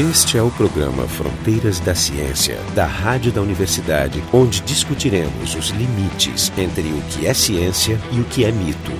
Este é o programa Fronteiras da Ciência, da Rádio da Universidade, onde discutiremos os limites entre o que é ciência e o que é mito.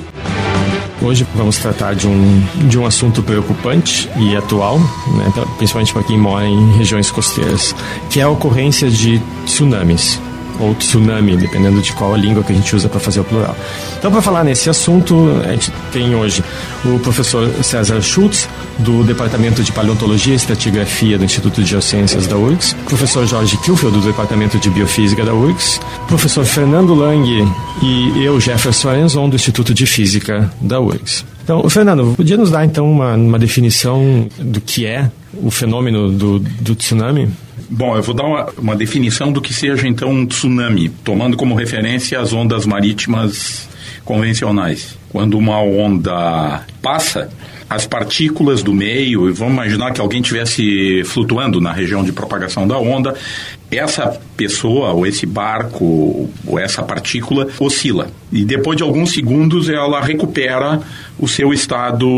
Hoje vamos tratar de um, de um assunto preocupante e atual, né, principalmente para quem mora em regiões costeiras, que é a ocorrência de tsunamis ou tsunami, dependendo de qual a língua que a gente usa para fazer o plural. Então, para falar nesse assunto, a gente tem hoje o professor César Schultz, do Departamento de Paleontologia e Estratigrafia do Instituto de Geociências da URGS, professor Jorge Kilfeld, do Departamento de Biofísica da URGS, professor Fernando Lang e eu, Jefferson Arenzon, do Instituto de Física da URGS. Então, Fernando, podia nos dar então uma, uma definição do que é o fenômeno do, do tsunami? Bom, eu vou dar uma, uma, definição do que seja então um tsunami, tomando como referência as ondas marítimas convencionais. Quando uma onda passa, as partículas do meio, e vamos imaginar que alguém estivesse flutuando na região de propagação da onda, essa pessoa, ou esse barco, ou essa partícula oscila. E depois de alguns segundos ela recupera o seu estado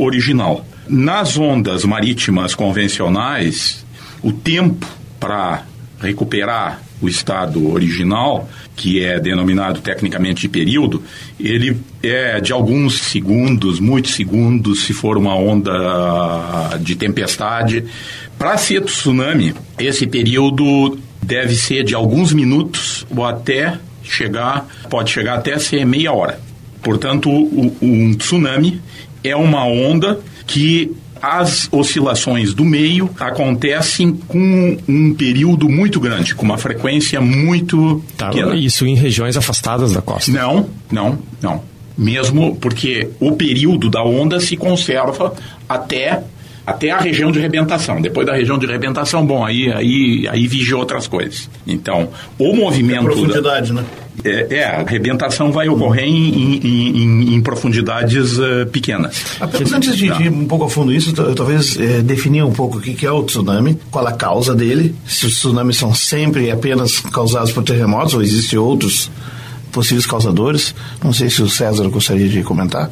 original. Nas ondas marítimas convencionais, o tempo para recuperar o estado original, que é denominado tecnicamente de período, ele é de alguns segundos, muitos segundos, se for uma onda de tempestade. Para ser tsunami, esse período deve ser de alguns minutos ou até chegar, pode chegar até ser meia hora. Portanto, um tsunami é uma onda que as oscilações do meio acontecem com um período muito grande, com uma frequência muito tá, pequena. Isso em regiões afastadas da costa? Não, não, não. Mesmo porque o período da onda se conserva até até a região de rebentação. Depois da região de rebentação, bom, aí, aí, aí vigia outras coisas. Então, o movimento. É profundidade, da, né? É, é, a rebentação vai ocorrer em, em, em, em profundidades uh, pequenas. Apenas antes de, ir um pouco a fundo isso, talvez é, definir um pouco o que é o tsunami, qual a causa dele, se os tsunamis são sempre apenas causados por terremotos ou existem outros possíveis causadores. Não sei se o César gostaria de comentar.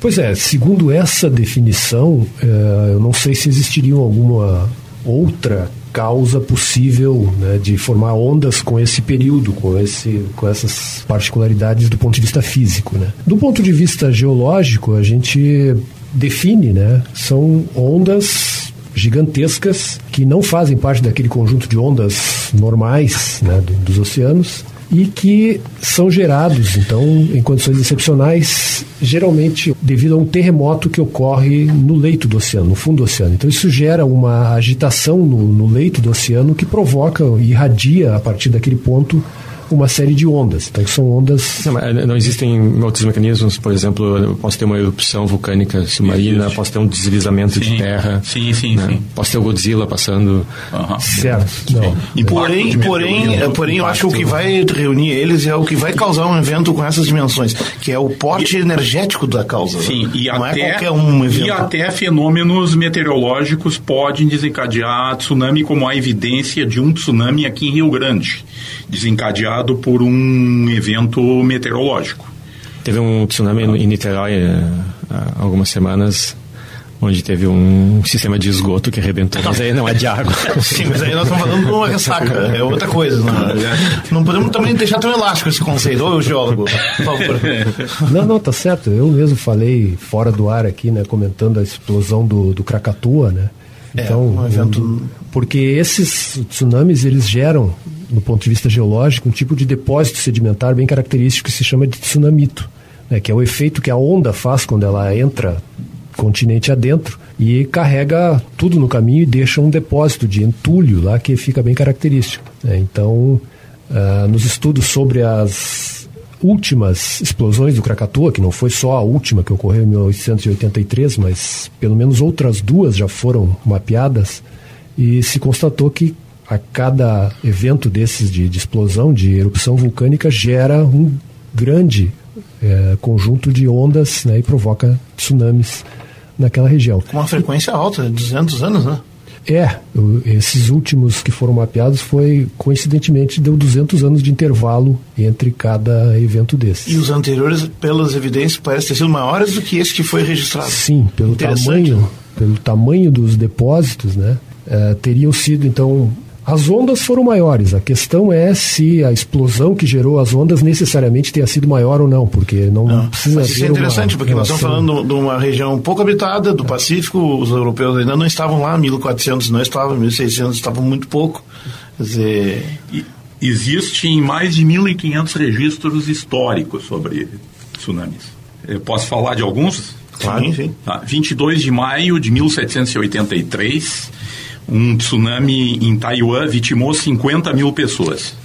Pois é, segundo essa definição, é, eu não sei se existiria alguma outra causa possível né, de formar ondas com esse período, com, esse, com essas particularidades do ponto de vista físico. Né. Do ponto de vista geológico, a gente define, né, são ondas gigantescas que não fazem parte daquele conjunto de ondas normais né, dos oceanos e que são gerados, então, em condições excepcionais, geralmente devido a um terremoto que ocorre no leito do oceano, no fundo do oceano. Então, isso gera uma agitação no, no leito do oceano que provoca, irradia a partir daquele ponto uma série de ondas. Então, são ondas. Não, não, existem outros mecanismos, por exemplo, eu posso ter uma erupção vulcânica submarina, posso ter um deslizamento sim. de terra. Sim, sim, né? sim. Posso ter o Godzilla passando. Uhum. Certo. Não. E porém, porém, porém eu acho que o que vai reunir eles é o que vai causar um evento com essas dimensões, que é o porte e, energético da causa. Sim, e não até, é qualquer um evento. E até fenômenos meteorológicos podem desencadear tsunami, como a evidência de um tsunami aqui em Rio Grande, por um evento meteorológico. Teve um tsunami em Niterói eh, há algumas semanas onde teve um sistema de esgoto que arrebentou, mas aí não é de água. Sim, mas aí nós estamos falando de uma ressaca, é outra coisa. Não, é? não podemos também deixar tão elástico esse conceito, ô geólogo, por favor. Não, não, tá certo. Eu mesmo falei fora do ar aqui, né, comentando a explosão do, do Krakatoa, né? É, então, é, um evento... porque esses tsunamis, eles geram do ponto de vista geológico, um tipo de depósito sedimentar bem característico que se chama de tsunamito, né, que é o efeito que a onda faz quando ela entra continente adentro e carrega tudo no caminho e deixa um depósito de entulho lá que fica bem característico. Né? Então, uh, nos estudos sobre as últimas explosões do Krakatoa, que não foi só a última que ocorreu em 1883, mas pelo menos outras duas já foram mapeadas, e se constatou que a cada evento desses de, de explosão, de erupção vulcânica, gera um grande é, conjunto de ondas né, e provoca tsunamis naquela região. Com uma frequência alta, 200 anos, né? É, esses últimos que foram mapeados foi, coincidentemente, deu 200 anos de intervalo entre cada evento desses. E os anteriores, pelas evidências, parecem ter sido maiores do que esse que foi registrado. Sim, pelo tamanho, pelo tamanho dos depósitos, né? Eh, teriam sido então as ondas foram maiores. A questão é se a explosão que gerou as ondas necessariamente tenha sido maior ou não, porque não, não. precisa Mas isso é interessante, porque relação... nós estamos falando de uma região pouco habitada do Pacífico, os europeus ainda não estavam lá, 1400 não estavam, 1600 estavam muito pouco. Quer dizer... Existem mais de 1.500 registros históricos sobre tsunamis. Eu posso falar de alguns? Claro. Sim, sim. Tá. 22 de maio de 1783 um tsunami em Taiwan vitimou 50 mil pessoas.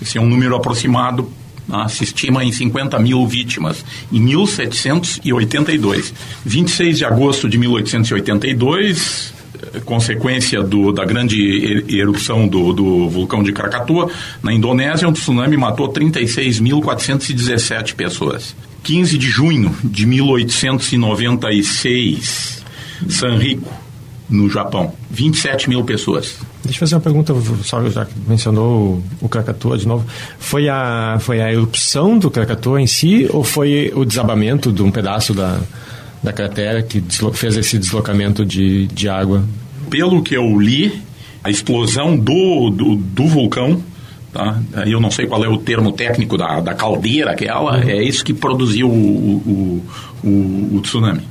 Esse é um número aproximado, né? se estima em 50 mil vítimas, em 1782. 26 de agosto de 1882, eh, consequência do, da grande erupção do, do, vulcão de Krakatoa, na Indonésia, um tsunami matou 36.417 pessoas. 15 de junho de 1896, Sanrico, no Japão. 27 mil pessoas. Deixa eu fazer uma pergunta, só já que mencionou o Krakatoa de novo. Foi a, foi a erupção do Krakatoa em si ou foi o desabamento de um pedaço da, da cratera que fez esse deslocamento de, de água? Pelo que eu li, a explosão do, do, do vulcão Tá? Eu não sei qual é o termo técnico da, da caldeira aquela, uhum. é isso que produziu o, o, o, o tsunami.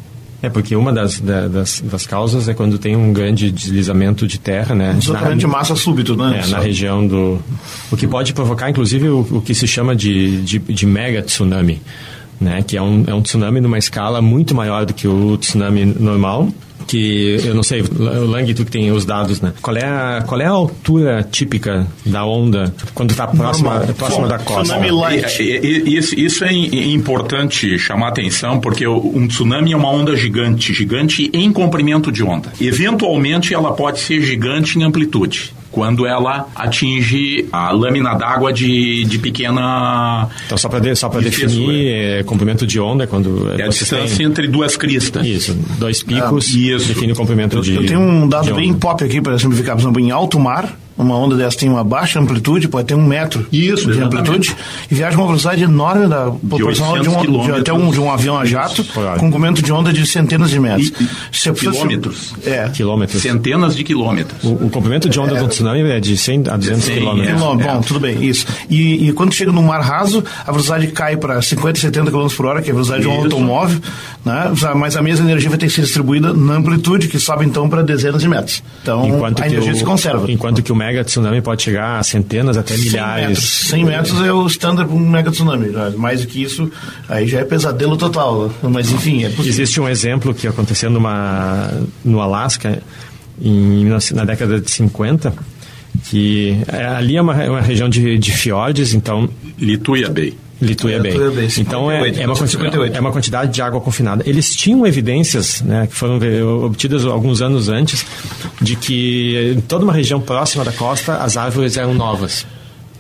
É, porque uma das, das, das, causas é quando tem um grande deslizamento de terra, né? Deslocamento de massa súbito, né? É, na região do... O que pode provocar, inclusive, o, o que se chama de, de, de mega tsunami, né? Que é um, é um tsunami numa escala muito maior do que o tsunami normal que eu não sei, Lang, tu que tem os dados, né? Qual é a, qual é a altura típica da onda quando está próxima, próxima da costa? Tsunami light. Isso, isso é importante chamar atenção porque um tsunami é uma onda gigante, gigante em comprimento de onda. Eventualmente ela pode ser gigante em amplitude quando ela atinge a lâmina d'água de, de pequena. Então, só para de, só definir, é, comprimento de onda quando. É a distância tem... entre duas cristas. Isso, dois picos, ah, isso. define o comprimento eu, de. Eu tenho um dado bem pop aqui para simplificar, por exemplo, em alto mar uma onda dessa tem uma baixa amplitude, pode ter um metro Isso, de amplitude, e viaja com uma velocidade enorme da proporcional de, um, de, até um, de um avião a jato, com um comprimento de onda de centenas de metros. E, quilômetros. É. Quilômetros. Centenas de quilômetros. O, o comprimento de onda é, do tsunami é de 100 a 200 100, quilômetros. É, bom, é. tudo bem, isso. E, e, quando chega no mar raso, a velocidade cai para 50, 70 km por hora, que é a velocidade isso. de um automóvel, né? mas a mesma energia vai ter que ser distribuída na amplitude, que sobe então para dezenas de metros. Então, enquanto a energia o, se conserva. Enquanto que o mega tsunami pode chegar a centenas até milhares. 100 metros, 100 metros é o standard para um mega tsunami. Mais do que isso, aí já é pesadelo total. Mas enfim, é possível. Existe um exemplo que aconteceu numa, no Alasca em, na década de 50 que é, ali é uma, é uma região de, de fiordes, então... Lituia Bay. Lituia Bay. Então é, é, uma quantidade, é uma quantidade de água confinada. Eles tinham evidências, né, que foram obtidas alguns anos antes, de que em toda uma região próxima da costa as árvores eram novas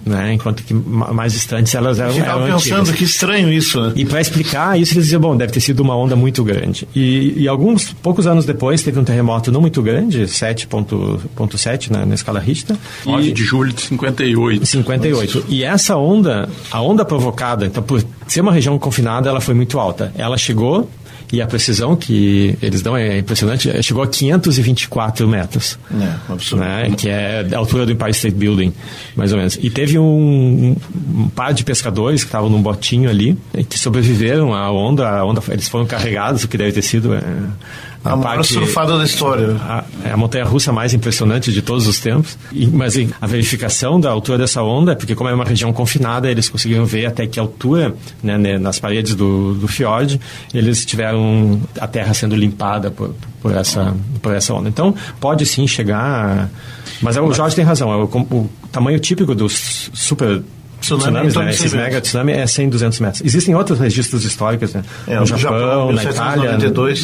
né? Enquanto que mais distantes elas eram, eram pensando antigas. que estranho isso. Né? E para explicar isso eles diziam, bom, deve ter sido uma onda muito grande. E, e alguns poucos anos depois teve um terremoto não muito grande, 7.7 na, na escala Richter. 9 de julho de 58. 58. E essa onda, a onda provocada, então por ser uma região confinada, ela foi muito alta. Ela chegou e a precisão que eles dão é impressionante. Chegou a 524 metros. É, absurdo. Né? Que é a altura do Empire State Building, mais ou menos. E teve um, um par de pescadores que estavam num botinho ali, que sobreviveram à onda. A onda eles foram carregados, o que deve ter sido... É, a, a maior surfada da história. A, é a montanha russa mais impressionante de todos os tempos. E, mas a verificação da altura dessa onda, porque como é uma região confinada, eles conseguiram ver até que altura, né, né, nas paredes do, do fiord, eles tiveram a terra sendo limpada por, por, essa, por essa onda. Então, pode sim chegar. Mas o Jorge tem razão. É o, o tamanho típico dos super tsunamis, né? Esses mega tsunami é 100, 200 metros. Existem outros registros históricos, né? É, no, Japão, Japão na Itália.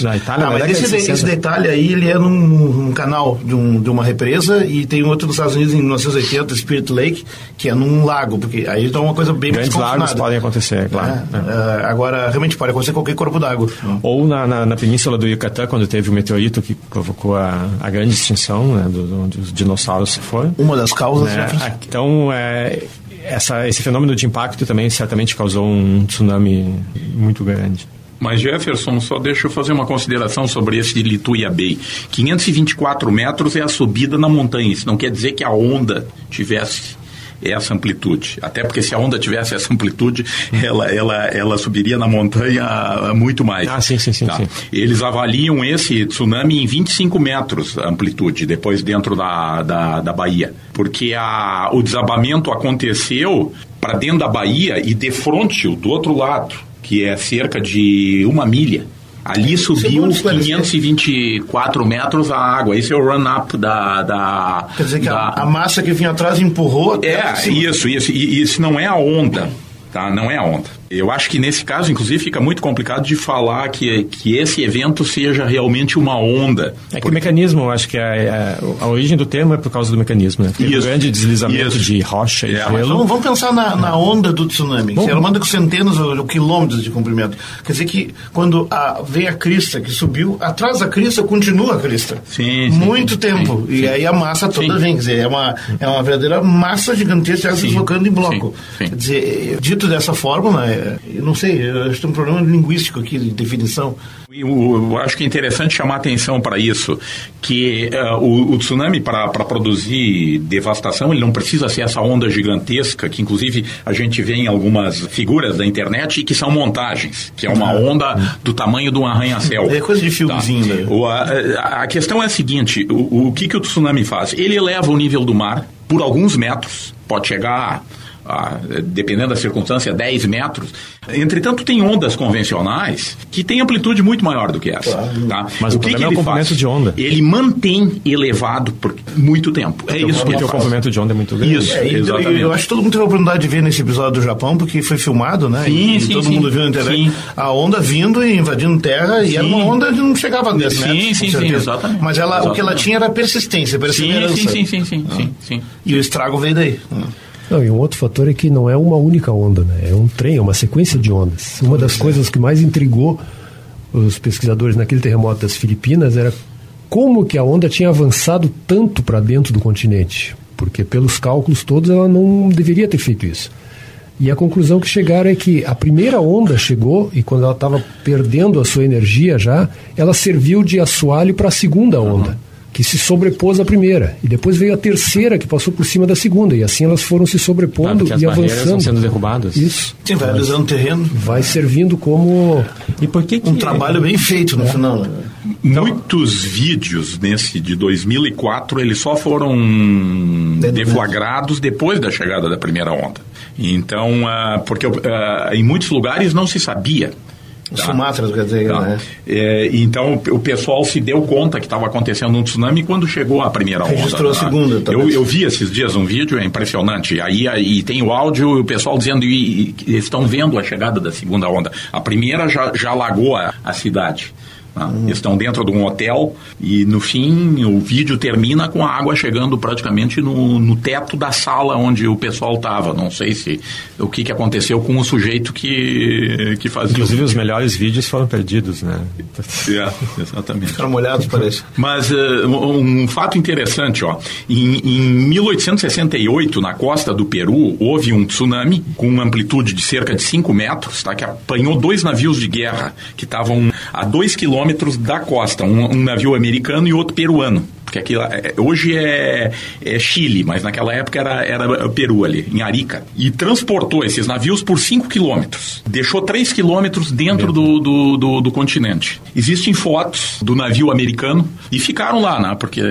Na Itália, ah, mas esse, esse da Itália aí, ele é num, num canal de, um, de, uma represa e tem outro nos Estados Unidos em 1980, Spirit Lake, que é num lago, porque aí dá uma coisa bem Grandes lagos podem acontecer, claro. É, é. agora, realmente pode acontecer qualquer corpo d'água. Ou na, na, na, península do Yucatán, quando teve o meteorito que provocou a, a grande extinção né, do, onde os dinossauros se foram. Uma das causas, né? né? Então, é, essa, esse fenômeno de impacto também certamente causou um tsunami muito grande. Mas Jefferson, só deixa eu fazer uma consideração sobre esse de Lituia Bay. 524 metros é a subida na montanha. Isso não quer dizer que a onda tivesse essa amplitude. Até porque se a onda tivesse essa amplitude, ela, ela, ela subiria na montanha muito mais. Ah, sim, sim, sim, tá? sim. Eles avaliam esse tsunami em 25 metros a amplitude, depois dentro da, da, da Bahia. Porque a, o desabamento aconteceu para dentro da Bahia e de frente, do outro lado, que é cerca de uma milha. Ali subiu 524 metros a água. Esse é o run-up da, da. Quer dizer que da... a, massa que vinha atrás empurrou. É, isso, isso. E isso não é a onda, tá? Não é a onda. Eu acho que nesse caso, inclusive, fica muito complicado de falar que, que esse evento seja realmente uma onda. É que o mecanismo, acho que a, a, a, origem do termo é por causa do mecanismo, né? Tem um grande deslizamento Isso. de rocha e É, gelo. Vamos, vamos pensar na, na onda do tsunami. Bom. Ela manda com centenas ou, quilômetros de comprimento. Quer dizer que quando a, vem a crista que subiu, atrás da crista continua a crista. Sim, Muito sim, tempo. sim, e sim. aí a massa toda vem. Quer dizer, é uma, é uma verdadeira massa gigantesca se deslocando em bloco. Quer dizer, dito dessa forma, né, eu não sei, acho que tem um problema linguístico aqui de definição. Eu, eu acho que é interessante chamar atenção para isso, que eh, o, o tsunami, para produzir devastação, ele não precisa ser essa onda gigantesca, que inclusive a gente vê em algumas figuras da internet, e que são montagens, que é uma onda do tamanho de um arranha-céu. É coisa de filmezinho, né? O, a, a questão é a seguinte, o, o que, que o tsunami faz? Ele eleva o nível do mar por alguns metros, pode chegar... a, dependendo da circunstância, 10 metros. Entretanto, tem ondas convencionais que têm amplitude muito maior do que essa. Tá? Mas o que problema que é o ele comprimento faz? de onda. Ele mantém elevado por muito tempo. É isso que Porque ele o comprimento de onda é muito grande. Isso. É, Exatamente. eu acho que todo mundo teve a oportunidade de ver nesse episódio do Japão, porque foi filmado, né? Sim, e sim, todo sim. mundo viu na internet. Sim. A onda vindo e invadindo terra, e era uma onda que não chegava a 10 Sim, metros. sim, sim, exatamente. Mas ela, o que ela Exatamente. tinha era persistência, Sim, perseverança. sim, sim, sim, sim, sim, sim. E o estrago veio daí. Não, e um outro fator é que não é uma única onda, né? É um trem, é uma sequência de ondas. Uma das coisas que mais intrigou os pesquisadores naquele terremoto das Filipinas era como que a onda tinha avançado tanto para dentro do continente. Porque pelos cálculos todos ela não deveria ter feito isso. E a conclusão que chegaram é que a primeira onda chegou e quando ela estava perdendo a sua energia já, ela serviu de assoalho para a segunda onda, que se sobrepôs à primeira. E depois veio a terceira que passou por cima da segunda. E assim elas foram se sobrepondo as e avançando. vão sendo derrubadas. Isso. Sim, vai alisando o terreno. Vai servindo como E por que, que Um trabalho bem feito no final. né? Muitos vídeos nesse de 2004, eles só foram deflagrados depois da chegada da primeira onda. Então, ah, porque ah, em muitos lugares não se sabia. Os Sumatras, quer dizer, Tá. né? É, então o pessoal se deu conta que estava acontecendo um tsunami quando chegou a primeira onda. Registrou a tá? segunda, Eu, talvez. eu vi esses dias um vídeo, é impressionante. Aí, aí tem o áudio e o pessoal dizendo e, e, estão vendo a chegada da segunda onda. A primeira já, já alagou a, a cidade. Tá? Uhum. Eles estão dentro de um hotel e no fim o vídeo termina com a água chegando praticamente no, no teto da sala onde o pessoal estava. Não sei se o que, que aconteceu com o sujeito que, que fazia. Inclusive os melhores vídeos foram perdidos, né? É, exatamente. Ficaram molhados, parece. Mas um, um fato interessante, ó, em, em 1868, na costa do Peru, houve um tsunami com uma amplitude de cerca de 5 metros, tá, que apanhou dois navios de guerra que estavam a 2 quilômetros da costa, um, um navio americano e outro peruano. Porque aqui, é, hoje é, é Chile, mas naquela época era, era Peru ali, em Arica. E transportou esses navios por 5 quilômetros. Deixou 3 quilômetros dentro do, do, do, do continente. Existem fotos do navio americano e ficaram lá, né? Porque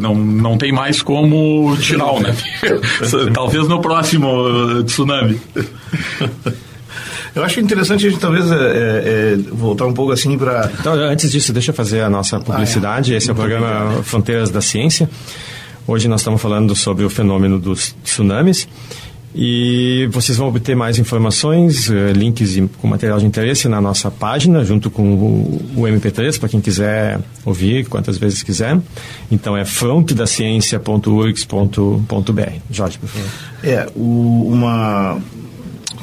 não, não tem mais como tirar o navio. Talvez no próximo uh, tsunami. Eu acho interessante a gente talvez é, é, é, voltar um pouco assim para. Então, antes disso, deixa eu fazer a nossa publicidade. Esse é o programa Fronteiras da Ciência. Hoje nós estamos falando sobre o fenômeno dos tsunamis. E vocês vão obter mais informações, eh, links com material de interesse na nossa página, junto com o, o MP3, para quem quiser ouvir quantas vezes quiser. Então é frontedaciencia.urgs.br. Jorge, por favor. É, o- uma.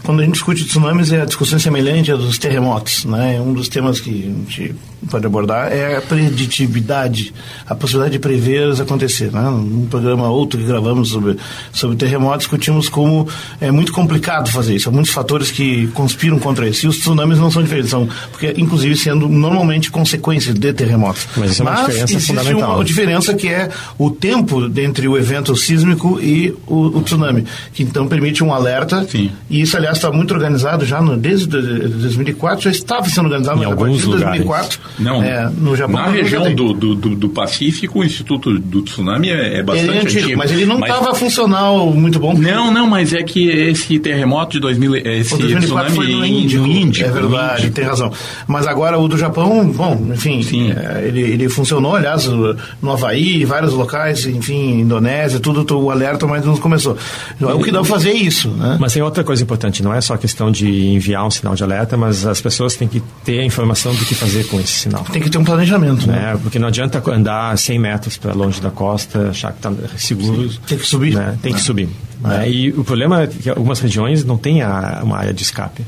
Quando a gente discute tsunamis, é a discussão semelhante à dos terremotos. Né? Um dos temas que a gente pode abordar é a preditividade, a possibilidade de prever os acontecer. Né? Num programa outro que gravamos sobre, sobre terremotos, discutimos como é muito complicado fazer isso. Há muitos fatores que conspiram contra isso. E os tsunamis não são diferentes, são, porque, inclusive, sendo normalmente consequências de terremotos. Mas isso é uma Mas diferença existe fundamental. uma diferença que é o tempo entre o evento sísmico e o, o tsunami, que então permite um alerta. Sim. E isso, aliás, está muito organizado já no, desde do- 2004, já estava sendo organizado, Em mas a alguns partir de lugares. 2004, Não, é, no Japão. na região do, do, do, do Pacífico, o Instituto do Tsunami é, é bastante Ele é antigo, antigo. mas ele não estava funcional muito bom. Não, não, mas é que esse terremoto de 2000, esse O 2004 tsunami foi no Índico, Índico, é no verdade, Índico. tem razão. Mas agora o do Japão, bom, enfim, Sim. é, ele, ele funcionou, aliás, no Havaí, vários locais, enfim, Indonésia, tudo, o alerta, mas não começou. O que dá pra fazer é isso, né? Mas tem outra coisa importante, não é só a questão de enviar um sinal de alerta, mas as pessoas têm que ter a informação do que fazer com esse sinal. Tem que ter um planejamento, né? Né? Porque não adianta andar 100 metros para longe da costa, achar que está seguro. Tem que subir. né? Tem que É. subir. É. né? E o problema é que algumas regiões não têm a- uma área de escape.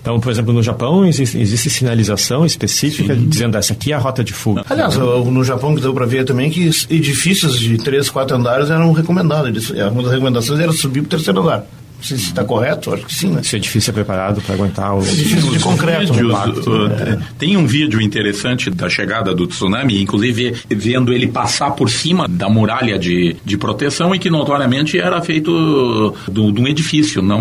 Então, por exemplo, no Japão existe, existe sinalização específica dizendo essa aqui é a rota de fuga. Aliás, no Japão que deu para ver também que os edifícios de três, quatro andares eram recomendados. Uma das recomendações era subir para o terceiro andar. Não sei se está correto, acho que sim, né? Se o edifício é preparado para aguentar o. Edifício de concreto. Vídeos, impacto, uh, né? Tem um vídeo interessante da chegada do tsunami, inclusive vendo ele passar por cima da muralha de, de proteção e que notoriamente era feito do- de um edifício. Não,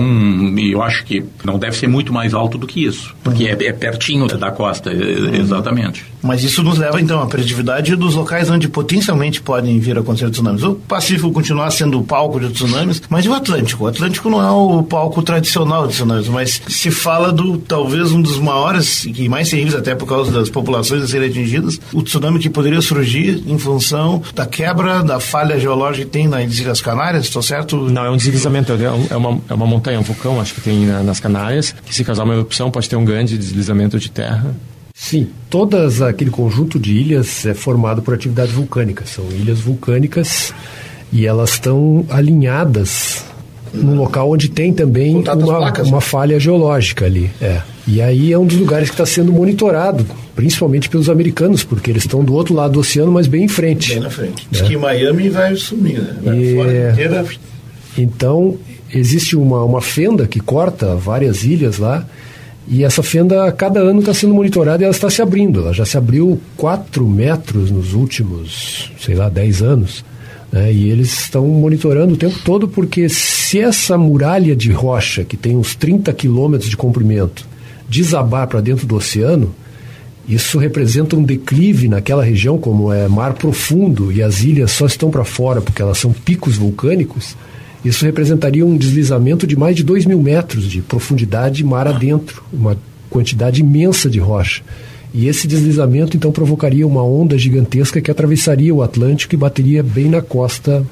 eu acho que não deve ser muito mais alto do que isso, porque é, é pertinho da costa, é- exatamente. Mas isso nos leva, então, à preditividade dos locais onde potencialmente podem vir a acontecer tsunamis. O Pacífico continuar sendo o palco de tsunamis, mas e o Atlântico? O Atlântico não é o palco tradicional de tsunamis, mas se fala do, talvez, um dos maiores e mais terríveis, até por causa das populações a serem atingidas, o tsunami que poderia surgir em função da quebra da falha geológica que tem nas Ilhas Canárias, estou certo? Não, é um deslizamento, é é uma, é uma montanha, um vulcão, acho que tem na- nas Canárias, que se causar uma erupção pode ter um grande deslizamento de terra. Sim, todas aquele conjunto de ilhas é formado por atividade vulcânica. São ilhas vulcânicas e elas estão alinhadas num local onde tem também uma, placas, uma falha geológica ali. É. E aí é um dos lugares que está sendo monitorado, principalmente pelos americanos, porque eles estão do outro lado do oceano, mas bem em frente. Bem na frente. Diz que Miami vai sumir, né? Vai E- fora inteira. Então, existe uma, uma fenda que corta várias ilhas lá, e essa fenda a cada ano está sendo monitorada e ela está se abrindo. Ela já se abriu 4 metros nos últimos, sei lá, 10 anos. né? E eles estão monitorando o tempo todo, porque se essa muralha de rocha, que tem uns 30 quilômetros de comprimento, desabar para dentro do oceano, isso representa um declive naquela região, como é mar profundo e as ilhas só estão para fora porque elas são picos vulcânicos. Isso representaria um deslizamento de mais de 2 mil metros de profundidade mar adentro, uma quantidade imensa de rocha. E esse deslizamento então provocaria uma onda gigantesca que atravessaria o Atlântico e bateria bem na costa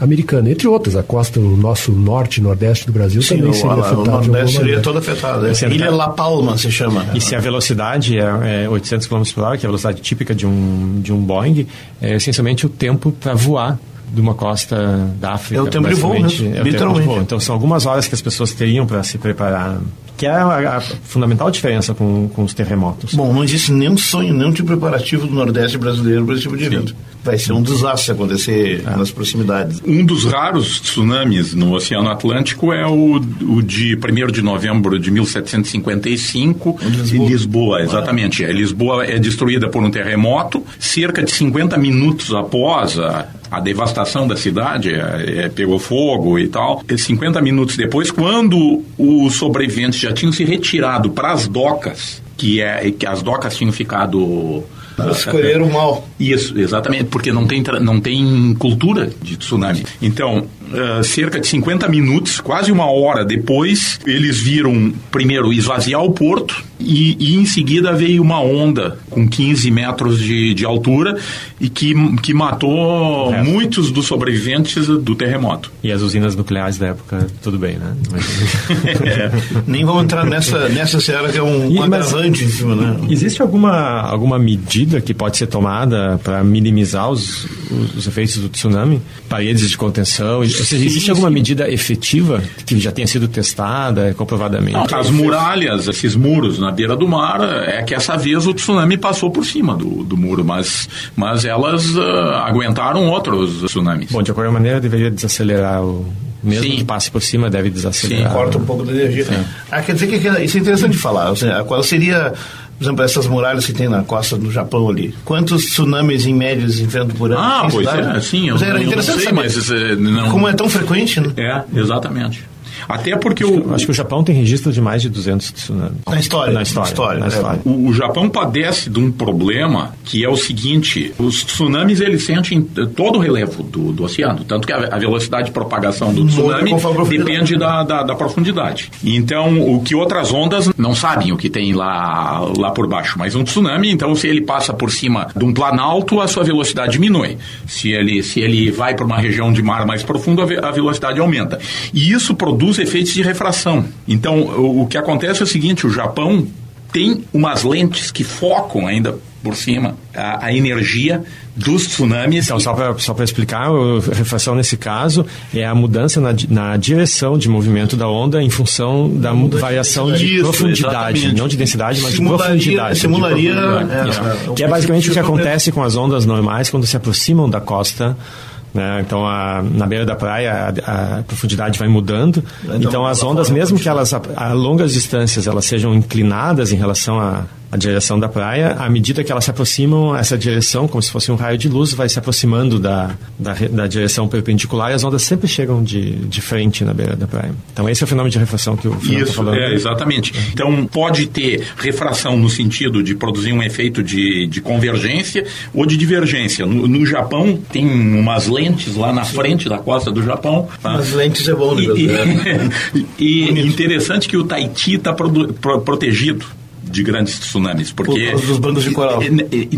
americana. Entre outras, a costa do nosso norte e nordeste do Brasil Sim, também o, seria o afetada. de alguma Nordeste seria todo afetado. né? É- Ilha La Palma se chama. E se a velocidade é, é 800 km por hora, que é a velocidade típica de um, de um Boeing, é essencialmente o tempo para voar de uma costa da África. É o tempo de voo mesmo, É o tempo de literalmente. voo. Então são algumas horas que as pessoas teriam para se preparar, que é a, a fundamental diferença com, com os terremotos. Bom, não existe nenhum sonho, nenhum tipo preparativo do Nordeste brasileiro para esse tipo de evento. Vai ser um desastre se acontecer Ah. nas proximidades. Um dos raros tsunamis no Oceano Atlântico é o, o de 1 de novembro de 1755, Em Lisboa. em Lisboa, exatamente. É, Lisboa é destruída por um terremoto, cerca de 50 minutos após a, a devastação da cidade, é, é, pegou fogo e tal. E 50 minutos depois, quando os sobreviventes já tinham se retirado para as docas, que, é, que as docas tinham ficado Escolheram mal. isso, exatamente, porque não tem, não tem cultura de tsunami. Então, ah, cerca de 50 minutos, quase uma hora depois, eles viram primeiro esvaziar o porto e, e em seguida veio uma onda com 15 metros de, de altura e que, que matou É. muitos dos sobreviventes do terremoto. E as usinas nucleares da época, tudo bem, né? Mas- Nem vamos entrar nessa, nessa seara que é um, E- um agravante em cima, né? Existe alguma, alguma medida que pode ser tomada para minimizar os, os, os efeitos do tsunami? Paredes de contenção? Seja, existe Sim, alguma sim. medida efetiva que já tenha sido testada comprovadamente? Não, as muralhas, esses muros na beira do mar, é que essa vez o tsunami passou por cima do, do muro, mas, mas elas ah, aguentaram outros tsunamis. Bom, de qualquer maneira, deveria desacelerar o. Mesmo Sim. que passe por cima, deve desacelerar. corta um pouco da energia. Ah, quer dizer que isso é interessante de falar. qual seria, por exemplo, essas muralhas que tem na costa do Japão ali? Quantos tsunamis em média eles enfrentam por ano? Ah, pois cidade? é, sim, eu, Mas era eu não sei, mas eh, não... Como é tão frequente, né? É, exatamente. Até porque o, Acho que o Japão tem registro de mais de 200 tsunamis. Na história. Na história. História, na é. história. O, o Japão padece de um problema que é o seguinte: os tsunamis eles sentem todo o relevo do, do oceano, tanto que a, a velocidade de propagação do tsunami depende da, da, da profundidade. Então, o que outras ondas não sabem o que tem lá, lá por baixo, mas um tsunami, então, se ele passa por cima de um planalto, a sua velocidade diminui. Se ele, se ele vai para uma região de mar mais profundo, a, ve- a velocidade aumenta. E isso produz efeitos de refração. Então, o, o que acontece é o seguinte: o Japão tem umas lentes que focam ainda por cima a, a energia dos tsunamis. Então, só para só pra explicar, a refração nesse caso é a mudança na, na direção de movimento da onda em função da variação de Isso, profundidade, exatamente. não de densidade, mas Simularia- de profundidade. simularia, De profundidade. é, Isso. é, que é basicamente o que acontece com as ondas normais quando se aproximam da costa. Né? Então, a- na beira da praia, a, a profundidade vai mudando. Então, as ela ondas, mesmo que elas a, a longas distâncias elas sejam inclinadas em relação à à direção da praia, à medida que elas se aproximam, essa direção, como se fosse um raio de luz, vai se aproximando da, da, da direção perpendicular e as ondas sempre chegam de, de frente na beira da praia. Então, esse é o fenômeno de refração que o Fernando está Isso, falando. é, exatamente. Então, pode ter refração no sentido de produzir um efeito de, de convergência ou de divergência. No, no Japão, tem umas lentes lá na frente da costa do Japão. tá? As lentes é bom, né? E, e interessante que o Tahiti está protegido de grandes tsunamis, porque... Por dos bancos de coral.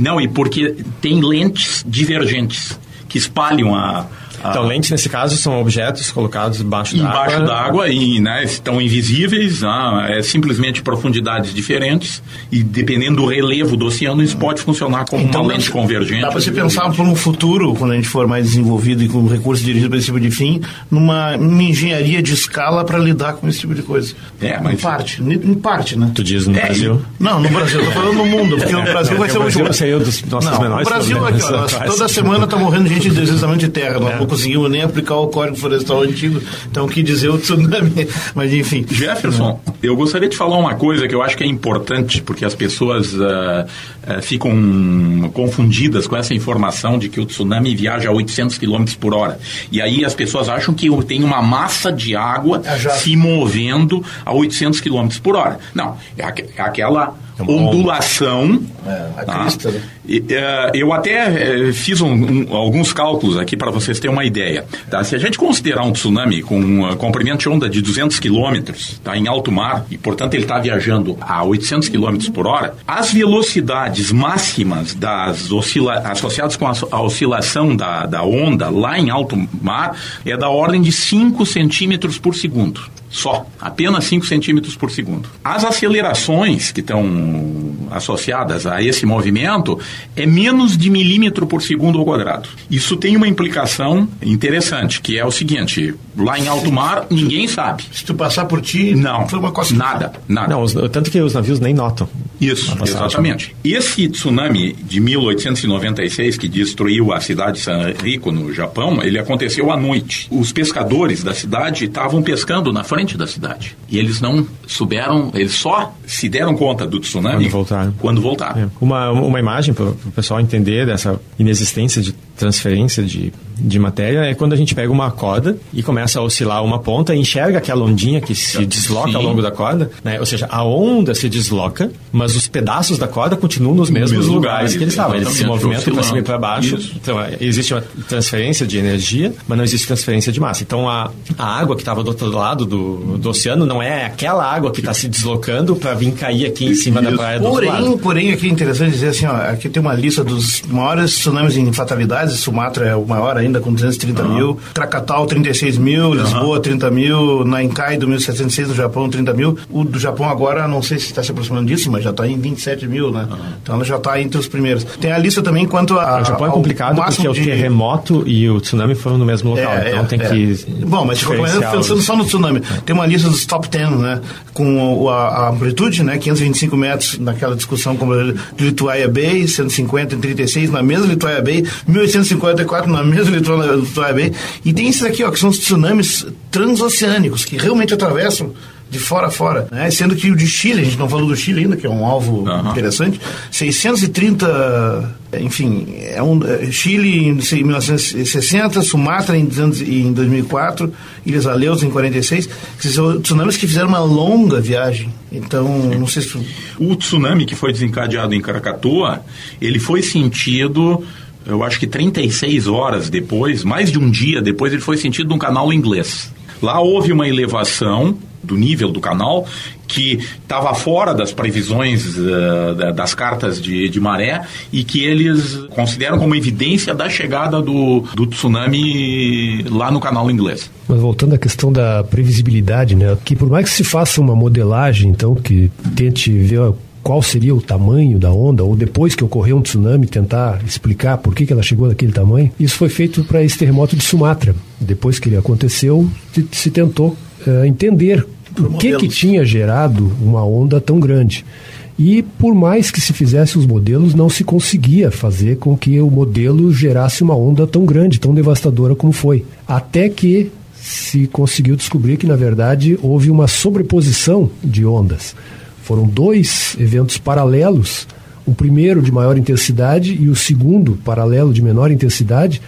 Não, e porque tem lentes divergentes que espalham a... a- Então, lentes, nesse caso, são objetos colocados debaixo da embaixo água. d'água e né, estão invisíveis, ah, é simplesmente profundidades diferentes e dependendo do relevo do oceano isso pode funcionar como uma lente convergente. Então, Dá para se pensar por um futuro, quando a gente for mais desenvolvido e com recursos dirigidos para esse tipo de fim, numa, numa engenharia de escala para lidar com esse tipo de coisa. É, mas- Em parte, em parte, né? Tu diz no É, Brasil? Não, no Brasil, eu tô falando no mundo, porque no Brasil vai ser o o Brasil último. saiu dos nossos Não, menores o Brasil, aqui, ó, toda semana está morrendo gente de deslizamento de terra. Nós não conseguimos nem aplicar o Código Florestal antigo. Então, o que dizer o tsunami? Mas, enfim. Jefferson, eu gostaria de falar uma coisa que eu acho que é importante, porque as pessoas ah, ah, ficam confundidas com essa informação de que o tsunami viaja a 800 km por hora. E aí as pessoas acham que tem uma massa de água É já- se movendo a 800 km por hora. Não, é, é aquela É. ondulação. É, a tá? crista, né? E, eh, eu até eh, fiz um- um- alguns cálculos aqui para vocês terem uma ideia. tá? Se a gente considerar um tsunami com um comprimento de onda de 200 quilômetros tá, em alto mar, e portanto ele está viajando a 800 quilômetros por hora, as velocidades máximas das oscila associadas com a, a oscilação da, da onda lá em alto mar é da ordem de 5 centímetros por segundo. Só, apenas 5 centímetros por segundo. As acelerações que estão associadas a esse movimento é menos de milímetro por segundo ao quadrado. Isso tem uma implicação interessante, que é o seguinte: lá em alto mar, ninguém sabe. Se tu passar por ti, Não, foi uma coisa. nada, nada. Não, os- tanto que os navios nem notam. Isso, exatamente. Esse tsunami de 1896 que destruiu a cidade de San Rico no Japão, ele aconteceu à noite. Os pescadores da cidade estavam pescando na frente da cidade. E eles não souberam, eles só se deram conta do tsunami Quando voltaram. Quando voltaram. É. Uma, uma imagem para o pessoal entender dessa inexistência de transferência de, de matéria é quando a gente pega uma corda e começa a oscilar uma ponta e enxerga aquela ondinha que se desloca Sim. ao longo da corda, né? ou seja, a onda se desloca, mas os pedaços da corda continuam nos mesmos mesmos lugares lugares, que eles estavam. Eles se movimentam para cima e para baixo. Isso. Então, é, existe uma transferência de energia, mas não existe transferência de massa. Então, a, a água que estava do outro lado do, do oceano não é aquela água que está se deslocando para vir cair aqui em cima da Isso. praia do outro lado. Porém, porém, aqui é interessante dizer assim, ó, aqui tem uma lista dos maiores tsunamis em fatalidades Sumatra é o maior ainda, com 230 uhum. mil. Krakatau, 36 mil. Lisboa, uhum. 30 mil. Nankai, do 1706 do Japão, 30 mil. O do Japão agora, não sei se está se aproximando disso, mas já está em 27 mil, né? Uhum. Então ela já está entre os primeiros. Tem a lista também quanto a. O Japão é complicado porque o terremoto e o tsunami foram no mesmo local. É, então é, tem é. que. Bom, mas pensando só no tsunami, tem uma lista dos top 10, né? Com a, a amplitude, né? 525 metros naquela discussão como de Lituaia Bay, 150 em 36 na mesma Lituaia Bay, 1854 na mesma Bay. E tem esses aqui, ó, que são os tsunamis transoceânicos, que realmente atravessam de fora a fora, né? sendo que o de Chile, a gente não falou do Chile ainda, que é um alvo uhum. interessante, 630, enfim, é um, é, Chile em 1960, Sumatra em, em 2004, Ilhas Aleus em 46, que são tsunamis que fizeram uma longa viagem. Então, não sei se... O tsunami que foi desencadeado em Krakatoa, ele foi sentido eu acho que 36 horas depois, mais de um dia depois, ele foi sentido num canal inglês. Lá houve uma elevação do nível do canal que estava fora das previsões uh, das cartas de, de, maré e que eles consideram como evidência da chegada do, do tsunami lá no canal inglês. Mas voltando à questão da previsibilidade, né, que por mais que se faça uma modelagem, então, que tente ver qual seria o tamanho da onda, ou depois que ocorreu um tsunami, tentar explicar por que, que ela chegou daquele tamanho. Isso foi feito para esse terremoto de Sumatra. Depois que ele aconteceu, se tentou uh, entender o que, que tinha gerado uma onda tão grande. E por mais que se fizesse os modelos, não se conseguia fazer com que o modelo gerasse uma onda tão grande, tão devastadora como foi. Até que se conseguiu descobrir que, na verdade, houve uma sobreposição de ondas. Foram dois eventos paralelos, o primeiro de maior intensidade e o segundo paralelo de menor intensidade,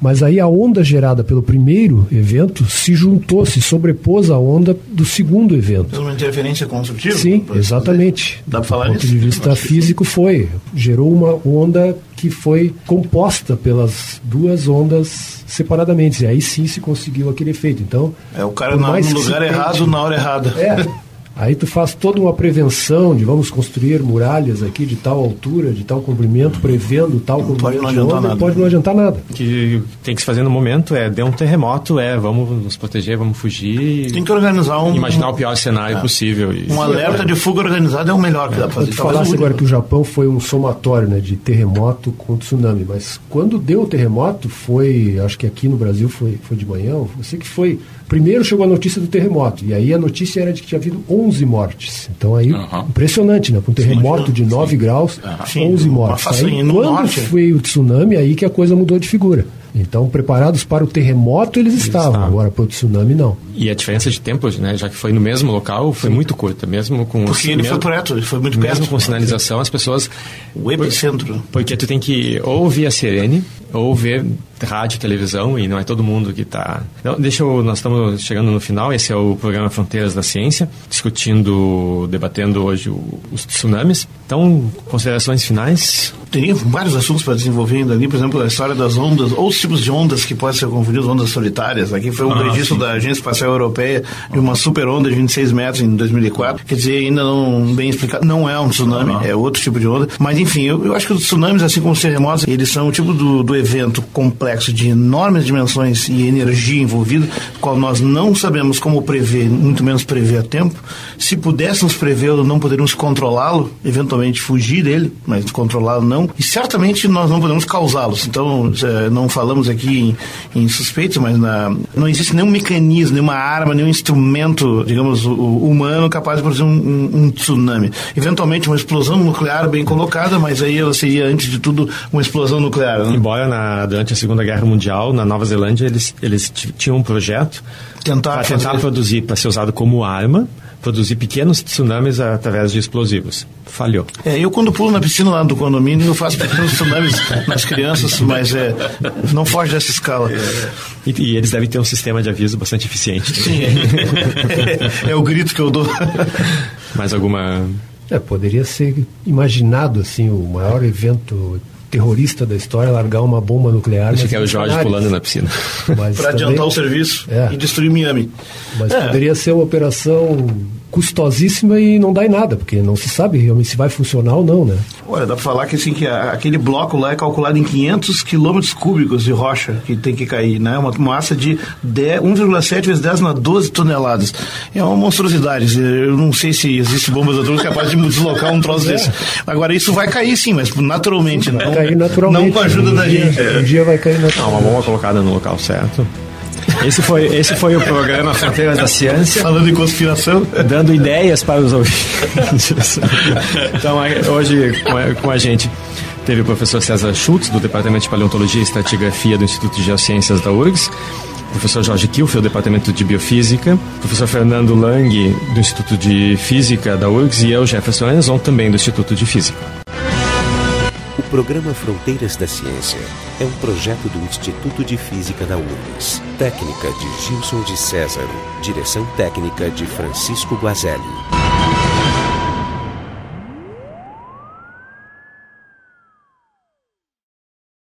mas aí a onda gerada pelo primeiro evento se juntou, se sobrepôs à onda do segundo evento. Uma interferência construtiva? Sim, exatamente. Dá para falar Do ponto de vista físico foi. Gerou uma onda que foi composta pelas duas ondas separadamente. E aí sim se conseguiu aquele efeito. Então, é o cara no lugar errado na hora errada. É. Aí tu faz toda uma prevenção de vamos construir muralhas aqui de tal altura, de tal comprimento, prevendo tal não comprimento pode não de onda, pode não adiantar nada. O que tem que se fazer no momento é, deu um terremoto, é, vamos nos proteger, vamos fugir. Tem que organizar um... Imaginar o pior cenário é. possível. E... Um alerta de fuga organizada é o melhor que é. dá para fazer. Tu falasse agora que o Japão foi um somatório né, de terremoto com tsunami, mas quando deu o terremoto foi, acho que aqui no Brasil foi, foi de manhã, eu sei que foi Primeiro chegou a notícia do terremoto, e aí a notícia era de que tinha havido 11 mortes. Então aí, uhum. impressionante, né? Com um terremoto sim, de 9 sim. graus, sim, 11 mortes. Aí, quando norte. foi o tsunami, aí que a coisa mudou de figura. Então, preparados para o terremoto eles, eles estavam, estavam, agora para o tsunami não. E a diferença de tempo, né, já que foi no mesmo local, foi muito curta, mesmo com... Porque ele foi reto, ele foi muito perto. Mesmo com sinalização, as pessoas... O epicentro. Porque tu tem que ou ouvir a sirene, ou ver rádio, televisão, e não é todo mundo que está... Então, deixa eu... Nós estamos chegando no final, esse é o programa Fronteiras da Ciência, discutindo, debatendo hoje o, os tsunamis. Então, considerações finais? Teria vários assuntos para desenvolver ainda ali, por exemplo, a história das ondas, ou os tipos de ondas que podem ser confundidos, ondas solitárias. Aqui foi um ah, registro sim. da Agência Espacial Europeia de uma super onda de 26 metros em 2004. Quer dizer, ainda não bem explicado, não é um tsunami, é outro tipo de onda. Mas, enfim, eu, eu acho que os tsunamis, assim como os terremotos, eles são o tipo do, do evento complexo de enormes dimensões e energia envolvida, qual nós não sabemos como prever, muito menos prever a tempo. Se pudéssemos prevê-lo, não poderíamos controlá-lo, eventualmente fugir dele, mas controlá-lo não. E certamente nós não podemos causá-los. Então, é, não falamos aqui em, em suspeitos, mas na, não existe nenhum mecanismo, nenhuma arma, nenhum instrumento, digamos, humano capaz de produzir um, um, um tsunami. Eventualmente, uma explosão nuclear bem colocada, mas aí ela seria, antes de tudo, uma explosão nuclear. Né? Embora na, durante a Segunda Guerra Mundial, na Nova Zelândia, eles, eles tinham um projeto para tentar produzir, para ser usado como arma, produzir pequenos tsunamis através de explosivos. Falhou. É, eu quando pulo na piscina lá do condomínio, eu faço pequenos tsunamis nas crianças, mas é, não foge dessa escala. E, e, eles devem ter um sistema de aviso bastante eficiente. Sim, é, é, é o grito que eu dou. Mais alguma... É, poderia ser imaginado assim o maior evento terrorista da história largar uma bomba nuclear. Acho que é o Jorge pulando na piscina. Para adiantar o serviço é. e destruir Miami. Mas é. poderia ser uma operação custosíssima e não dá em nada, porque não se sabe realmente se vai funcionar ou não, né? Olha, dá para falar que assim que a, aquele bloco lá é calculado em 500 quilômetros cúbicos de rocha que tem que cair, né? Uma massa de 1,7 vezes 10 na 12 toneladas. É uma monstruosidade. Eu não sei se existe bombas atômicas capazes de deslocar um troço é. desse. Agora isso vai cair sim, mas naturalmente, vai não. Cair naturalmente. Não com a ajuda um da dia, gente. Um dia vai cair naturalmente. Não, uma bomba colocada no local certo. Esse foi, esse foi o programa Fronteiras da Ciência. Falando em conspiração. Dando ideias para os ouvintes. então, hoje com a, gente teve o professor César Schultz, do Departamento de Paleontologia e Estratigrafia do Instituto de Geociências da URGS, professor Jorge Kilfel, do Departamento de Biofísica, professor Fernando Lang, do Instituto de Física da URGS, e eu, Jefferson Enzon, também do Instituto de Física. Programa Fronteiras da Ciência é um projeto do Instituto de Física da URGS. Técnica de Gilson de César. Direção técnica de Francisco Guazelli.